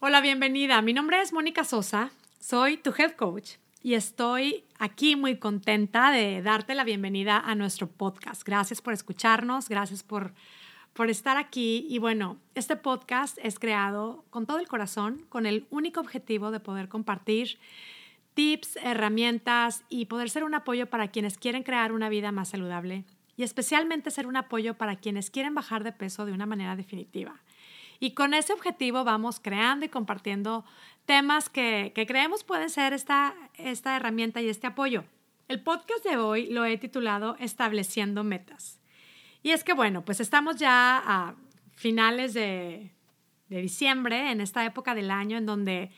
Hola, bienvenida. Mi nombre es Mónica Sosa, soy tu head coach y estoy aquí muy contenta de darte la bienvenida a nuestro podcast. Gracias por escucharnos, gracias por, por estar aquí. Y bueno, este podcast es creado con todo el corazón, con el único objetivo de poder compartir tips, herramientas y poder ser un apoyo para quienes quieren crear una vida más saludable y especialmente ser un apoyo para quienes quieren bajar de peso de una manera definitiva. Y con ese objetivo vamos creando y compartiendo temas que, creemos pueden ser esta, esta herramienta y este apoyo. El podcast de hoy lo he titulado Estableciendo Metas. Y es que, bueno, pues estamos ya a finales de, diciembre, en esta época del año en donde,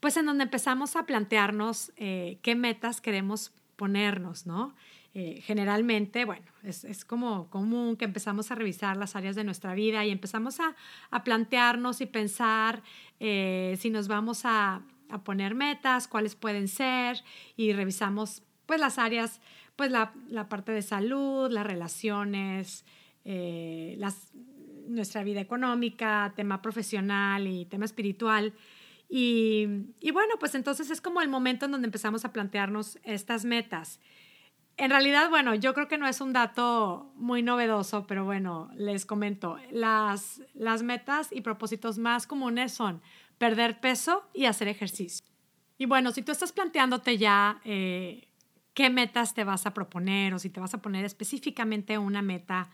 pues en donde empezamos a plantearnos eh, qué metas queremos ponernos, ¿no? Eh, generalmente, bueno, es, como común que empezamos a revisar las áreas de nuestra vida y empezamos a, plantearnos y pensar eh, si nos vamos a, poner metas, cuáles pueden ser y revisamos pues las áreas, pues la, parte de salud, las relaciones, eh, las, nuestra vida económica, tema profesional y tema espiritual. Y, y bueno, pues entonces es como el momento en donde empezamos a plantearnos estas metas en realidad, bueno, yo creo que no es un dato muy novedoso, pero bueno, les comento, las, las metas y propósitos más comunes son perder peso y hacer ejercicio. Y bueno, si tú estás planteándote ya eh, qué metas te vas a proponer o si te vas a poner específicamente una meta,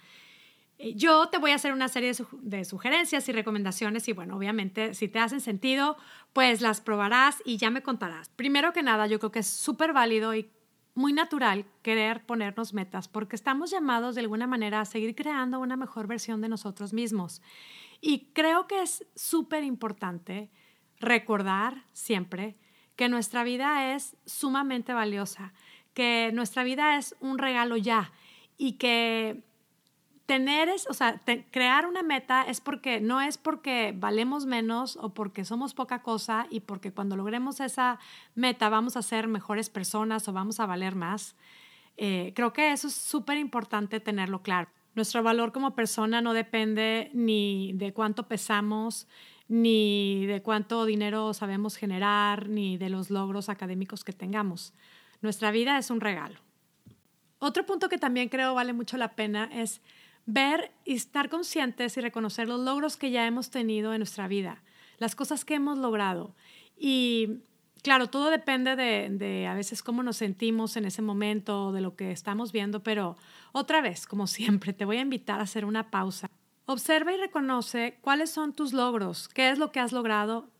eh, yo te voy a hacer una serie de, sugerencias y recomendaciones y bueno, obviamente si te hacen sentido, pues las probarás y ya me contarás. Primero que nada, yo creo que es súper válido y muy natural querer ponernos metas porque estamos llamados de alguna manera a seguir creando una mejor versión de nosotros mismos. Y creo que es súper importante recordar siempre que nuestra vida es sumamente valiosa, que nuestra vida es un regalo ya y que tener es, o sea, crear una meta es porque no es porque valemos menos o porque somos poca cosa y porque cuando logremos esa meta vamos a ser mejores personas o vamos a valer más. Eh, creo que eso es súper importante tenerlo claro. Nuestro valor como persona no depende ni de cuánto pesamos, ni de cuánto dinero sabemos generar, ni de los logros académicos que tengamos. Nuestra vida es un regalo. Otro punto que también creo vale mucho la pena es ver y estar conscientes y reconocer los logros que ya hemos tenido en nuestra vida, las cosas que hemos logrado. Y claro, todo depende de, a veces cómo nos sentimos en ese momento, de lo que estamos viendo, pero otra vez, como siempre, te voy a invitar a hacer una pausa. Observa y reconoce cuáles son tus logros, qué es lo que has logrado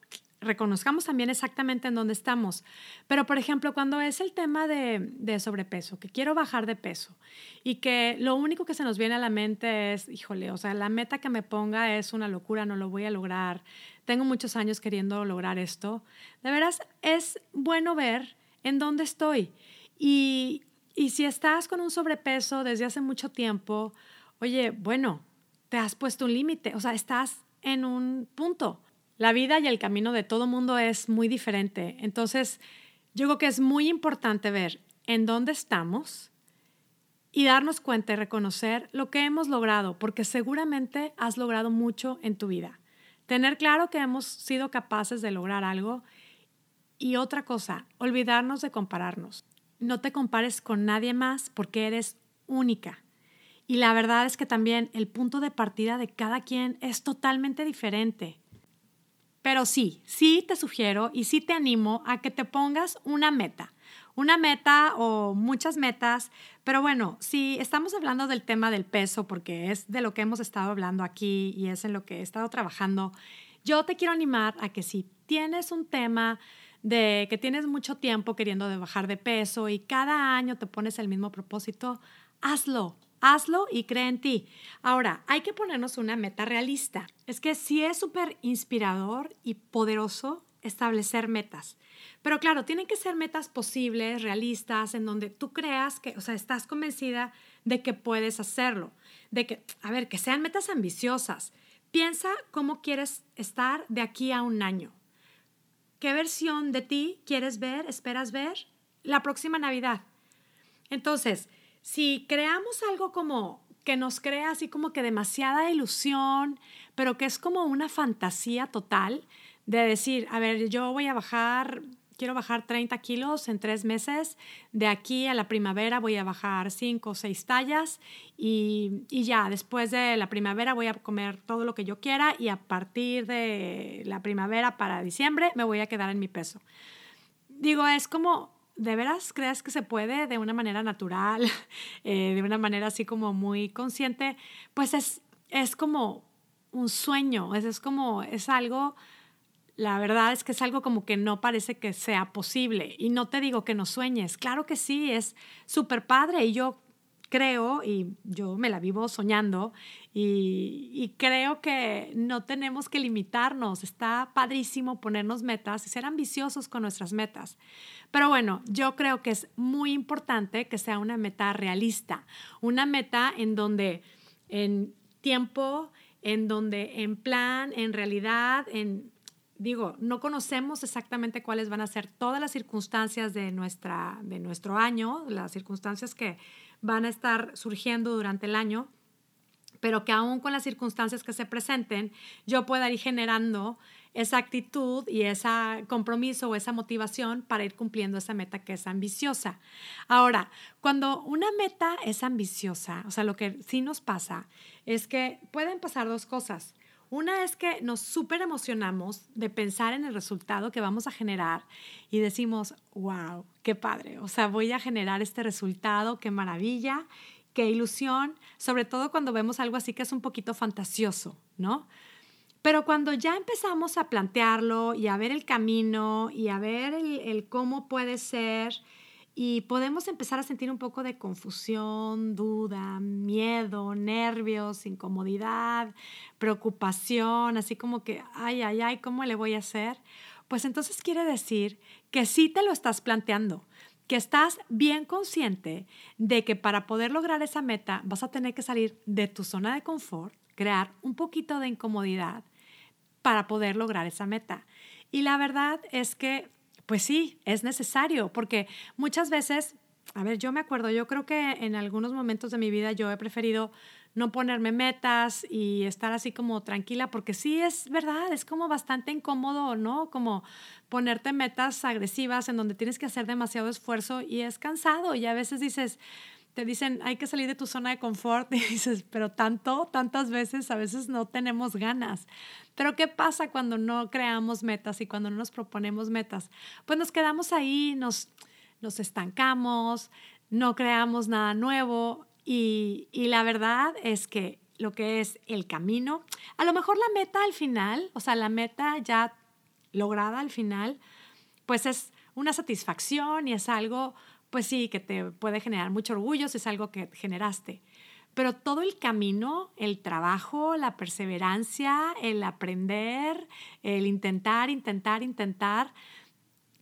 reconozcamos también exactamente en dónde estamos. Pero, por ejemplo, cuando es el tema de, sobrepeso, que quiero bajar de peso y que lo único que se nos viene a la mente es, híjole, o sea, la meta que me ponga es una locura, no lo voy a lograr, tengo muchos años queriendo lograr esto, de veras es bueno ver en dónde estoy. Y, y si estás con un sobrepeso desde hace mucho tiempo, oye, bueno, te has puesto un límite, o sea, estás en un punto la vida y el camino de todo mundo es muy diferente. Entonces, yo creo que es muy importante ver en dónde estamos y darnos cuenta y reconocer lo que hemos logrado, porque seguramente has logrado mucho en tu vida. Tener claro que hemos sido capaces de lograr algo y otra cosa, olvidarnos de compararnos. No te compares con nadie más porque eres única. Y la verdad es que también el punto de partida de cada quien es totalmente diferente. Pero sí, sí te sugiero y sí te animo a que te pongas una meta. Una meta o muchas metas, pero bueno, si estamos hablando del tema del peso, porque es de lo que hemos estado hablando aquí y es en lo que he estado trabajando, yo te quiero animar a que si tienes un tema de que tienes mucho tiempo queriendo bajar de peso y cada año te pones el mismo propósito, hazlo, Hazlo y cree en ti. Ahora, hay que ponernos una meta realista. Es que sí es súper inspirador y poderoso establecer metas. Pero claro, tienen que ser metas posibles, realistas, en donde tú creas que, o sea, estás convencida de que puedes hacerlo. De que, a ver, que sean metas ambiciosas. Piensa cómo quieres estar de aquí a un año. ¿Qué versión de ti quieres ver, esperas ver la próxima Navidad? Entonces, si creamos algo como que nos crea así como que demasiada ilusión, pero que es como una fantasía total, de decir, a ver, yo voy a bajar quiero bajar 30 kilos en tres meses, de aquí a la primavera voy a bajar 5 o 6 tallas y, y, ya, después de la primavera voy a comer todo lo que yo quiera y a partir de la primavera para diciembre me voy a quedar en mi peso. Digo, es como, ¿de veras crees que se puede de una manera natural, eh, de una manera así como muy consciente? Pues es, es como un sueño, es, es como, es algo la verdad es que es algo como que no parece que sea posible. Y no te digo que no sueñes, claro que sí, es súper padre y yo creo, y yo me la vivo soñando, y, y, creo que no tenemos que limitarnos, está padrísimo ponernos metas y ser ambiciosos con nuestras metas. Pero bueno, yo creo que es muy importante que sea una meta realista, una meta en donde en tiempo, en donde en plan, en realidad, en digo, no conocemos exactamente cuáles van a ser todas las circunstancias de, nuestra, de nuestro año, las circunstancias que van a estar surgiendo durante el año, pero que aún con las circunstancias que se presenten, yo pueda ir generando esa actitud y ese compromiso o esa motivación para ir cumpliendo esa meta que es ambiciosa. Ahora, cuando una meta es ambiciosa, o sea, lo que sí nos pasa es que pueden pasar dos cosas. Una es que nos súper emocionamos de pensar en el resultado que vamos a generar y decimos, wow, qué padre, o sea, voy a generar este resultado, qué maravilla, qué ilusión, sobre todo cuando vemos algo así que es un poquito fantasioso, ¿no? Pero cuando ya empezamos a plantearlo y a ver el camino y a ver el, el cómo puede ser, y podemos empezar a sentir un poco de confusión, duda, miedo, nervios, incomodidad, preocupación, así como que, ay, ay, ay, ¿cómo le voy a hacer? Pues entonces quiere decir que sí te lo estás planteando, que estás bien consciente de que para poder lograr esa meta vas a tener que salir de tu zona de confort, crear un poquito de incomodidad para poder lograr esa meta. Y la verdad es que pues sí, es necesario, porque muchas veces, a ver, yo me acuerdo, yo creo que en algunos momentos de mi vida yo he preferido no ponerme metas y estar así como tranquila, porque sí es verdad, es como bastante incómodo, ¿no? Como ponerte metas agresivas en donde tienes que hacer demasiado esfuerzo y es cansado y a veces dices, te dicen, hay que salir de tu zona de confort y dices, pero tanto, tantas veces, a veces no tenemos ganas. Pero ¿qué pasa cuando no creamos metas y cuando no nos proponemos metas? Pues nos quedamos ahí, nos, nos estancamos, no creamos nada nuevo y, y la verdad es que lo que es el camino, a lo mejor la meta al final, o sea, la meta ya lograda al final, pues es una satisfacción y es algo pues sí, que te puede generar mucho orgullo si es algo que generaste. Pero todo el camino, el trabajo, la perseverancia, el aprender, el intentar, intentar, intentar,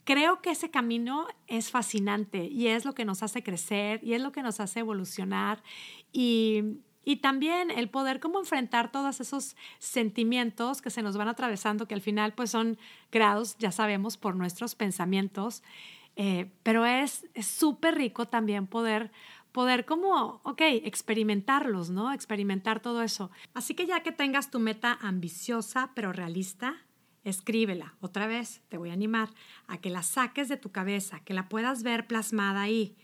creo que ese camino es fascinante y es lo que nos hace crecer y es lo que nos hace evolucionar y, y también el poder como enfrentar todos esos sentimientos que se nos van atravesando, que al final pues son creados, ya sabemos, por nuestros pensamientos eh, pero es súper rico también poder, poder como, ok, experimentarlos, ¿no? Experimentar todo eso. Así que ya que tengas tu meta ambiciosa pero realista, escríbela. Otra vez, te voy a animar a que la saques de tu cabeza, que la puedas ver plasmada ahí.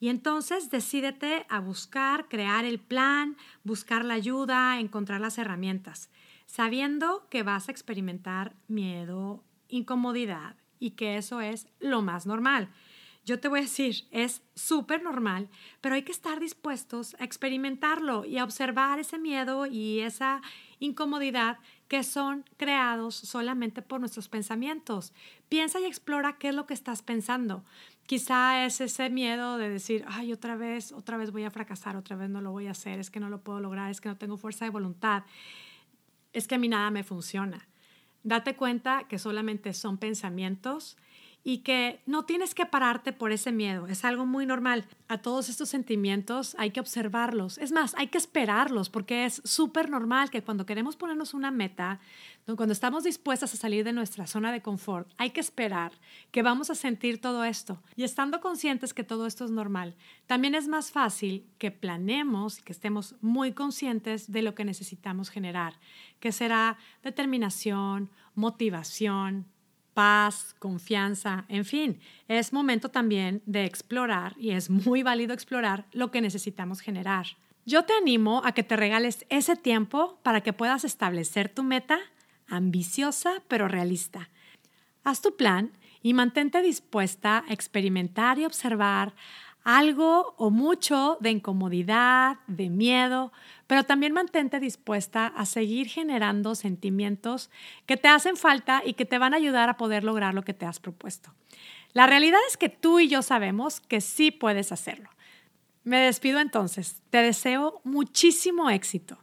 Y entonces decídete a buscar, crear el plan, buscar la ayuda, encontrar las herramientas, sabiendo que vas a experimentar miedo, incomodidad, y que eso es lo más normal. Yo te voy a decir, es súper normal, pero hay que estar dispuestos a experimentarlo y a observar ese miedo y esa incomodidad que son creados solamente por nuestros pensamientos. Piensa y explora qué es lo que estás pensando. Quizá es ese miedo de decir, ay, otra vez, otra vez voy a fracasar, otra vez no lo voy a hacer, es que no lo puedo lograr, es que no tengo fuerza de voluntad, es que a mí nada me funciona. Date cuenta que solamente son pensamientos y que no tienes que pararte por ese miedo, es algo muy normal. A todos estos sentimientos hay que observarlos, es más, hay que esperarlos porque es súper normal que cuando queremos ponernos una meta, cuando estamos dispuestas a salir de nuestra zona de confort, hay que esperar que vamos a sentir todo esto. Y estando conscientes que todo esto es normal, también es más fácil que planeemos y que estemos muy conscientes de lo que necesitamos generar, que será determinación, motivación, paz, confianza, en fin, es momento también de explorar y es muy válido explorar lo que necesitamos generar. Yo te animo a que te regales ese tiempo para que puedas establecer tu meta ambiciosa pero realista. Haz tu plan y mantente dispuesta a experimentar y observar algo o mucho de incomodidad, de miedo, pero también mantente dispuesta a seguir generando sentimientos que te hacen falta y que te van a ayudar a poder lograr lo que te has propuesto. La realidad es que tú y yo sabemos que sí puedes hacerlo. Me despido entonces. Te deseo muchísimo éxito.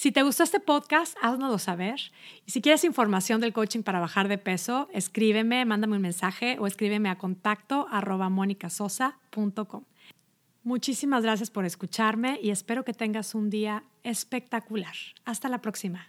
Si te gustó este podcast, háznoslo saber. Y si quieres información del coaching para bajar de peso, escríbeme, mándame un mensaje o escríbeme a contacto arroba monicasosa.com. Muchísimas gracias por escucharme y espero que tengas un día espectacular. Hasta la próxima.